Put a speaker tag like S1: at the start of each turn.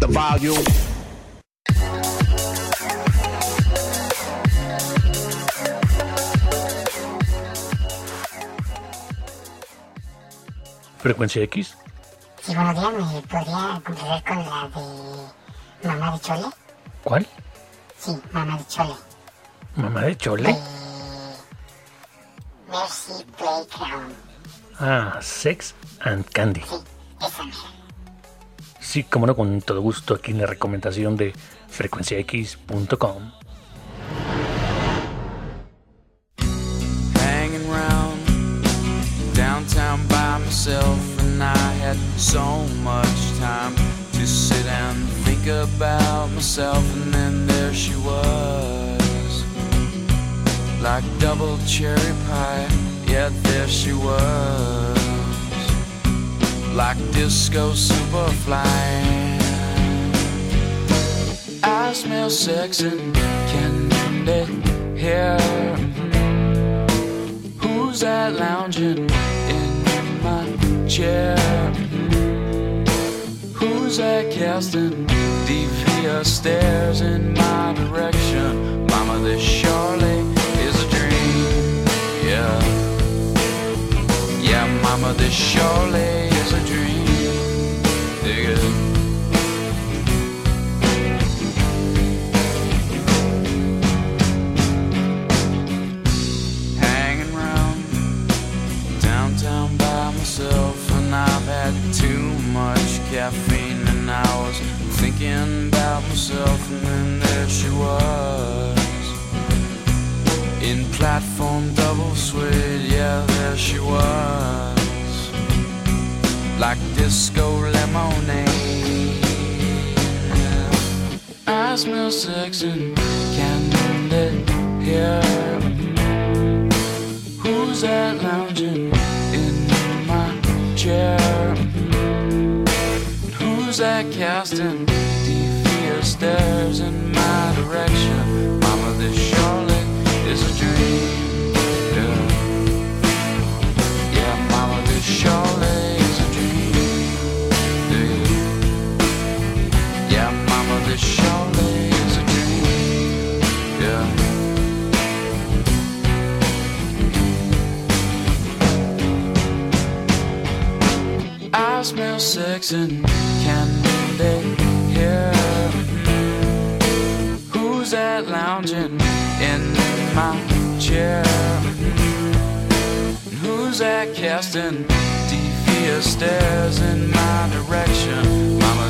S1: the volume.
S2: Frecuencia X.
S3: Sí, buenos días, ¿me podría complacer con la de Mamá de Chole?
S2: ¿Cuál?
S3: Sí, Mamá de Chole.
S2: Mamá de Chole.
S3: De Mercy Playground.
S2: Ah, Sex and Candy.
S3: Sí, esa mera.
S2: Sí, como no, con todo gusto aquí en la recomendación de frecuenciax.com.
S4: downtown by myself, and I had so much time to sit and think about myself. And then there she was, like double cherry pie. Yeah, there she was, like disco superfly. I smell sex and candy here. Who's that lounging in my chair? Who's that casting devious stares in my direction? Mama, this surely is a dream. Yeah. Yeah, mama, this surely too much caffeine, and I was thinking about myself, and then there she was in platform double suede, yeah, there she was, like disco lemonade. I smell sex and candy here. That casting devious stares in my direction? Mama, this surely is a dream. Yeah, yeah Mama, this surely sex and candy here. Who's that lounging in my chair? Who's that casting devious stares in my direction? Mama,